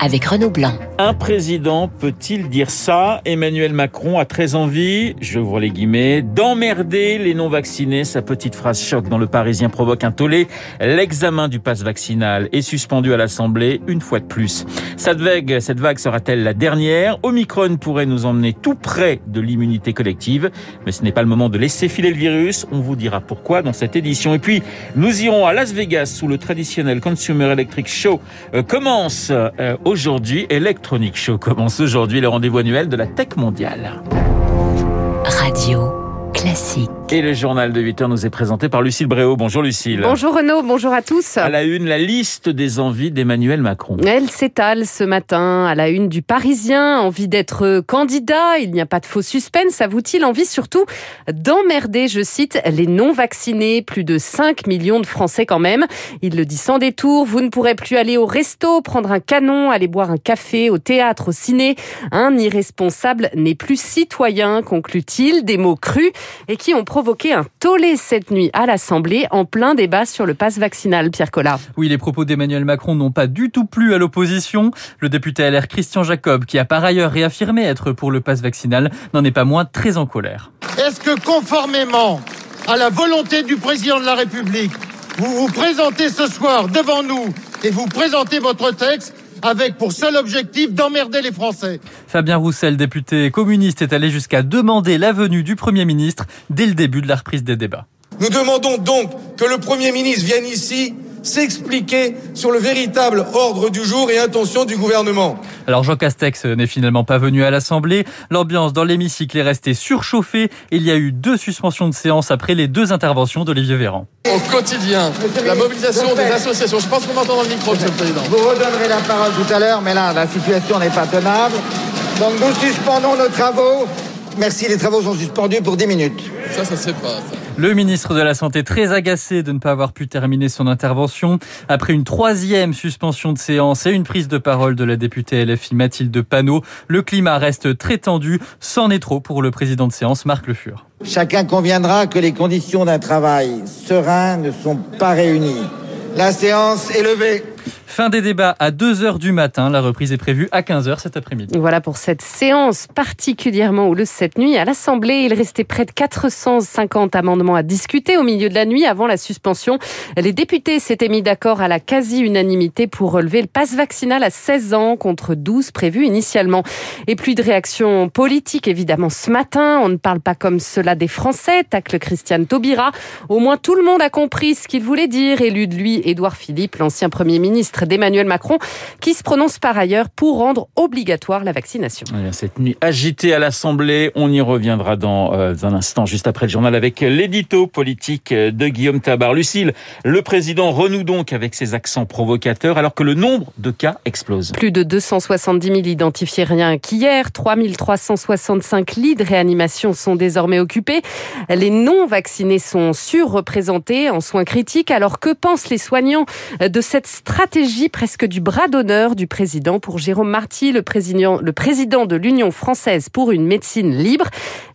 avec Renaud Blanc. Un président peut-il dire ça? Emmanuel Macron a très envie, je vous les guillemets, d'emmerder les non-vaccinés. Sa petite phrase choc dans le Parisien provoque un tollé. L'examen du pass vaccinal est suspendu à l'Assemblée une fois de plus. Cette vague, cette vague sera-t-elle la dernière? Omicron pourrait nous emmener tout près de l'immunité collective, mais ce n'est pas le moment de laisser filer le virus. On vous dira pourquoi dans cette édition. Et puis, nous irons à Las Vegas où le traditionnel Consumer Electric Show euh, commence euh, aujourd'hui. Electronic Show commence aujourd'hui, le rendez-vous annuel de la tech mondiale. Radio classique. Et le journal de 8 heures nous est présenté par Lucille Bréau. Bonjour Lucille. Bonjour Renaud, bonjour à tous. À la une, la liste des envies d'Emmanuel Macron. Elle s'étale ce matin à la une du Parisien. Envie d'être candidat, il n'y a pas de faux suspense, avoue-t-il. Envie surtout d'emmerder, je cite, les non-vaccinés. Plus de 5 millions de Français quand même. Il le dit sans détour. Vous ne pourrez plus aller au resto, prendre un canon, aller boire un café, au théâtre, au ciné. Un irresponsable n'est plus citoyen, conclut-il. Des mots crus et qui ont provoqué un tollé cette nuit à l'Assemblée en plein débat sur le pass vaccinal, Pierre Collat. Oui, les propos d'Emmanuel Macron n'ont pas du tout plu à l'opposition. Le député LR Christian Jacob, qui a par ailleurs réaffirmé être pour le pass vaccinal, n'en est pas moins très en colère. Est-ce que conformément à la volonté du président de la République, vous vous présentez ce soir devant nous et vous présentez votre texte avec pour seul objectif d'emmerder les Français. Fabien Roussel, député communiste, est allé jusqu'à demander la venue du Premier ministre dès le début de la reprise des débats. Nous demandons donc que le Premier ministre vienne ici s'expliquer sur le véritable ordre du jour et intention du gouvernement. Alors Jean Castex n'est finalement pas venu à l'Assemblée. L'ambiance dans l'hémicycle est restée surchauffée. Il y a eu deux suspensions de séance après les deux interventions d'Olivier Véran. Au quotidien, la mobilisation des associations. Je pense qu'on m'entend dans le micro, Monsieur le Président. Vous redonnerez la parole tout à l'heure, mais là, la situation n'est pas tenable. Donc nous suspendons nos travaux. Merci, les travaux sont suspendus pour 10 minutes. Ça, ça se pas. ça. Le ministre de la Santé très agacé de ne pas avoir pu terminer son intervention. Après une troisième suspension de séance et une prise de parole de la députée LFI Mathilde Panot, le climat reste très tendu. C'en est trop pour le président de séance, Marc Le Fur. Chacun conviendra que les conditions d'un travail serein ne sont pas réunies. La séance est levée. Fin des débats à 2h du matin. La reprise est prévue à 15h cet après-midi. Voilà pour cette séance particulièrement houleuse cette nuit. À l'Assemblée, il restait près de 450 amendements à discuter au milieu de la nuit avant la suspension. Les députés s'étaient mis d'accord à la quasi-unanimité pour relever le passe vaccinal à 16 ans contre 12 prévus initialement. Et plus de réactions politiques évidemment ce matin. On ne parle pas comme cela des Français, tacle Christiane Taubira. Au moins tout le monde a compris ce qu'il voulait dire. Élu de lui, Édouard Philippe, l'ancien Premier ministre d'Emmanuel Macron, qui se prononce par ailleurs pour rendre obligatoire la vaccination. Cette nuit agitée à l'Assemblée, on y reviendra dans euh, un instant, juste après le journal, avec l'édito politique de Guillaume Tabar. Lucille, le président renoue donc avec ses accents provocateurs alors que le nombre de cas explose. Plus de 270 000 identifiés rien qu'hier, 3365 lits de réanimation sont désormais occupés. Les non-vaccinés sont surreprésentés en soins critiques. Alors que pensent les soignants de cette stratégie presque du bras d'honneur du président pour Jérôme Marty, le président, le président de l'Union française pour une médecine libre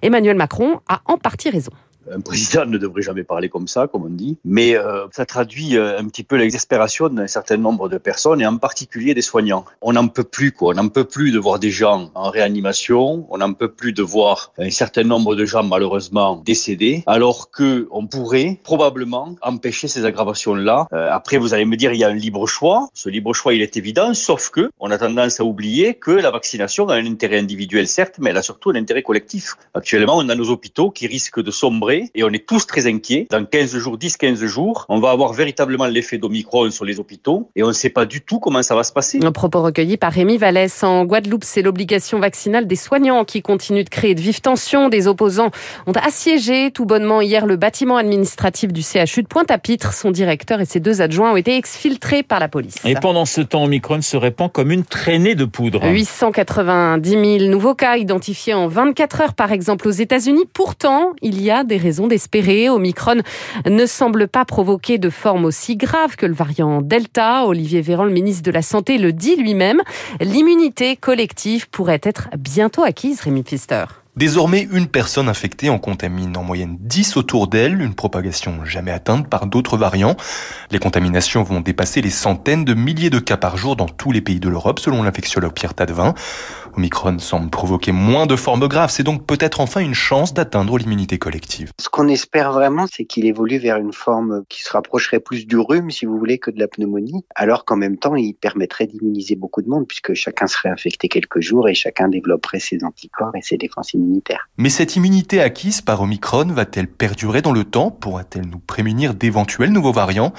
Emmanuel Macron a en partie raison. Un président ne devrait jamais parler comme ça, comme on dit, mais euh, ça traduit euh, un petit peu l'exaspération d'un certain nombre de personnes et en particulier des soignants. On n'en peut plus, quoi. On n'en peut plus de voir des gens en réanimation. On n'en peut plus de voir un certain nombre de gens malheureusement décédés, alors que on pourrait probablement empêcher ces aggravations-là. Euh, après, vous allez me dire, il y a un libre choix. Ce libre choix, il est évident, sauf que on a tendance à oublier que la vaccination a un intérêt individuel, certes, mais elle a surtout un intérêt collectif. Actuellement, on a nos hôpitaux qui risquent de sombrer et on est tous très inquiets. Dans 15 jours, 10-15 jours, on va avoir véritablement l'effet d'Omicron sur les hôpitaux et on ne sait pas du tout comment ça va se passer. Un propos recueilli par Rémi Vallès. En Guadeloupe, c'est l'obligation vaccinale des soignants qui continue de créer de vives tensions. Des opposants ont assiégé tout bonnement hier le bâtiment administratif du CHU de Pointe-à-Pitre. Son directeur et ses deux adjoints ont été exfiltrés par la police. Et pendant ce temps, Omicron se répand comme une traînée de poudre. 890 000 nouveaux cas identifiés en 24 heures, par exemple, aux États-Unis. Pourtant, il y a des raison d'espérer. Omicron ne semble pas provoquer de forme aussi grave que le variant Delta. Olivier Véran, le ministre de la Santé, le dit lui-même. L'immunité collective pourrait être bientôt acquise, Rémi Pfister. Désormais, une personne infectée en contamine en moyenne 10 autour d'elle, une propagation jamais atteinte par d'autres variants. Les contaminations vont dépasser les centaines de milliers de cas par jour dans tous les pays de l'Europe, selon l'infectiologue Pierre Tadevin. Omicron semble provoquer moins de formes graves, c'est donc peut-être enfin une chance d'atteindre l'immunité collective. Ce qu'on espère vraiment, c'est qu'il évolue vers une forme qui se rapprocherait plus du rhume, si vous voulez, que de la pneumonie, alors qu'en même temps, il permettrait d'immuniser beaucoup de monde, puisque chacun serait infecté quelques jours et chacun développerait ses anticorps et ses défenses immunitaires. Mais cette immunité acquise par Omicron va-t-elle perdurer dans le temps? Pourra-t-elle nous prémunir d'éventuels nouveaux variants?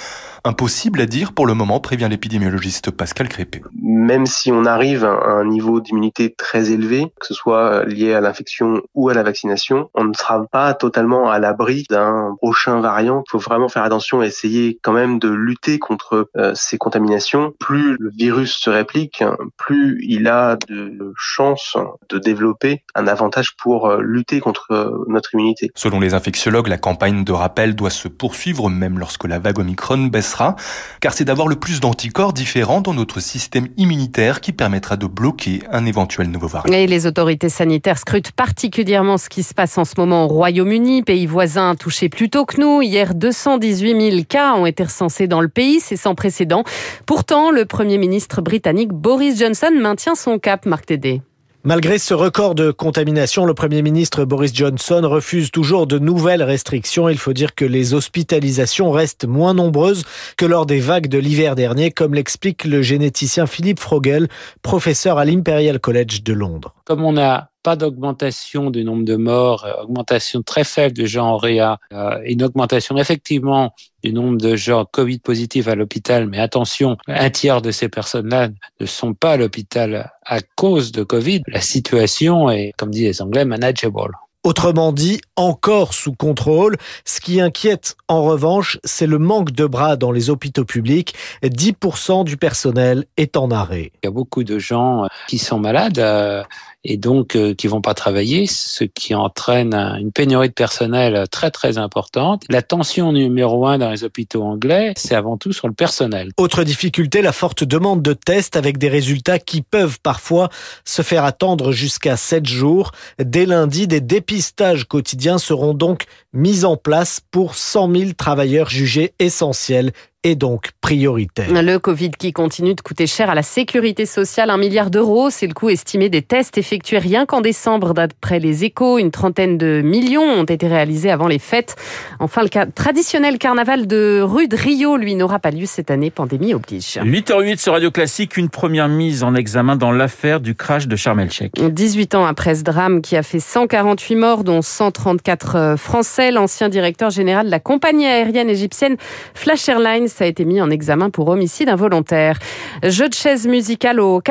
Impossible à dire pour le moment, prévient l'épidémiologiste Pascal Crépé. Même si on arrive à un niveau d'immunité très élevé, que ce soit lié à l'infection ou à la vaccination, on ne sera pas totalement à l'abri d'un prochain variant. Il faut vraiment faire attention et essayer quand même de lutter contre euh, ces contaminations. Plus le virus se réplique, plus il a de chances de développer un avantage pour euh, lutter contre euh, notre immunité. Selon les infectiologues, la campagne de rappel doit se poursuivre même lorsque la vague Omicron baissera, car c'est d'avoir le plus d'anticorps différents dans notre système immunitaire qui permettra de bloquer un éventuel nouveau variant. Et les autorités sanitaires scrutent particulièrement ce qui se passe en ce moment au Royaume-Uni, pays voisin touché plus tôt que nous. Hier, 218 000 cas ont été recensés dans le pays, c'est sans précédent. Pourtant, le Premier ministre britannique Boris Johnson maintient son cap, Marc Tédé. Malgré ce record de contamination, le Premier ministre Boris Johnson refuse toujours de nouvelles restrictions. Il faut dire que les hospitalisations restent moins nombreuses que lors des vagues de l'hiver dernier, comme l'explique le généticien Philippe Frogel, professeur à l'Imperial College de Londres. Comme on n'a pas d'augmentation du nombre de morts, euh, augmentation très faible de gens en réa, euh, une augmentation effectivement du nombre de gens Covid positifs à l'hôpital, mais attention, un tiers de ces personnes-là ne sont pas à l'hôpital à cause de Covid. La situation est, comme disent les Anglais, manageable. Autrement dit, encore sous contrôle. Ce qui inquiète en revanche, c'est le manque de bras dans les hôpitaux publics. 10% du personnel est en arrêt. Il y a beaucoup de gens qui sont malades euh, et donc euh, qui vont pas travailler, ce qui entraîne une pénurie de personnel très très importante. La tension numéro un dans les hôpitaux anglais, c'est avant tout sur le personnel. Autre difficulté, la forte demande de tests avec des résultats qui peuvent parfois se faire attendre jusqu'à 7 jours. Dès lundi, des dépistages quotidiens seront donc mis en place pour 100 000 travailleurs jugés essentiels et donc prioritaire. Le Covid qui continue de coûter cher à la sécurité sociale, un milliard d'euros, c'est le coût estimé des tests effectués rien qu'en décembre. D'après les échos, une trentaine de millions ont été réalisés avant les fêtes. Enfin, le traditionnel carnaval de rue de Rio, lui, n'aura pas lieu cette année, pandémie oblige. 8h08 sur Radio Classique, une première mise en examen dans l'affaire du crash de Sharm el-Sheikh. 18 ans après ce drame qui a fait 148 morts, dont 134 euh, Français, l'ancien directeur général de la compagnie aérienne égyptienne Flash Airlines a été mis en examen pour homicide involontaire. Jeu de chaise musicale au,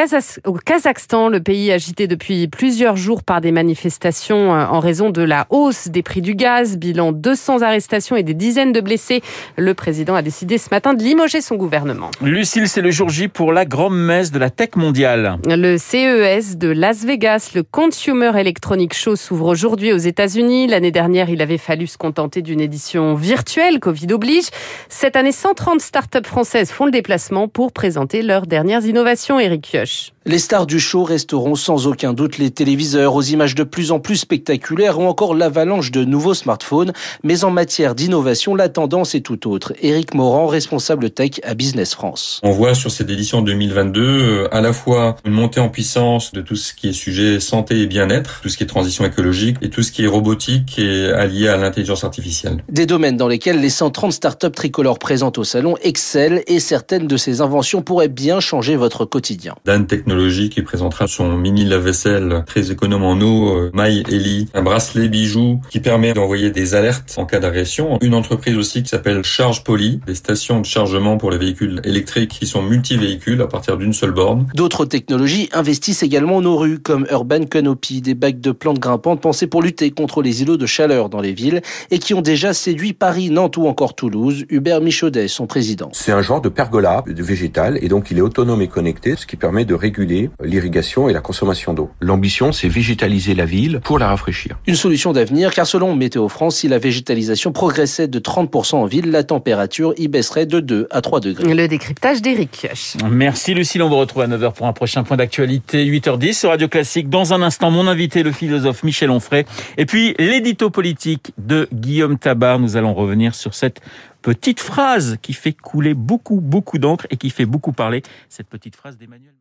au Kazakhstan, le pays agité depuis plusieurs jours par des manifestations euh, en raison de la hausse des prix du gaz. Bilan 200 arrestations et des dizaines de blessés. Le président a décidé ce matin de limoger son gouvernement. Lucille, c'est le jour J pour la grande messe de la tech mondiale. Le CES de Las Vegas, le Consumer Electronic Show, s'ouvre aujourd'hui aux États-Unis. L'année dernière, il avait fallu se contenter d'une édition virtuelle, Covid oblige. Cette année, 130 startups françaises font le déplacement pour présenter leurs dernières innovations. Eric Kioch. Les stars du show resteront sans aucun doute les téléviseurs aux images de plus en plus spectaculaires ou encore l'avalanche de nouveaux smartphones. Mais en matière d'innovation, la tendance est tout autre. Éric Morand, responsable tech à Business France. On voit sur cette édition 2022 euh, à la fois une montée en puissance de tout ce qui est sujet santé et bien-être, tout ce qui est transition écologique et tout ce qui est robotique et allié à l'intelligence artificielle. Des domaines dans lesquels les 130 startups tricolores présentes au salon excellent et certaines de ces inventions pourraient bien changer votre quotidien. Dan qui présentera son mini lave-vaisselle très économe en eau, euh, My Ellie, un bracelet bijou qui permet d'envoyer des alertes en cas d'agression. Une entreprise aussi qui s'appelle Charge Poly, des stations de chargement pour les véhicules électriques qui sont multi-véhicules à partir d'une seule borne. D'autres technologies investissent également nos rues comme Urban Canopy, des bacs de plantes grimpantes pensées pour lutter contre les îlots de chaleur dans les villes et qui ont déjà séduit Paris, Nantes ou encore Toulouse. Hubert Michaudet, son président. C'est un genre de pergola de végétal et donc il est autonome et connecté, ce qui permet de réguler réguler l'irrigation et la consommation d'eau. L'ambition, c'est végétaliser la ville pour la rafraîchir. Une solution d'avenir, car selon Météo France, si la végétalisation progressait de 30% en ville, la température y baisserait de 2 à 3 degrés. Le décryptage d'Éric. Merci Lucille, on vous retrouve à 9h pour un prochain point d'actualité, 8h10 sur Radio Classique. Dans un instant, mon invité, le philosophe Michel Onfray, et puis l'édito politique de Guillaume Tabar. Nous allons revenir sur cette petite phrase qui fait couler beaucoup, beaucoup d'encre et qui fait beaucoup parler, cette petite phrase d'Emmanuel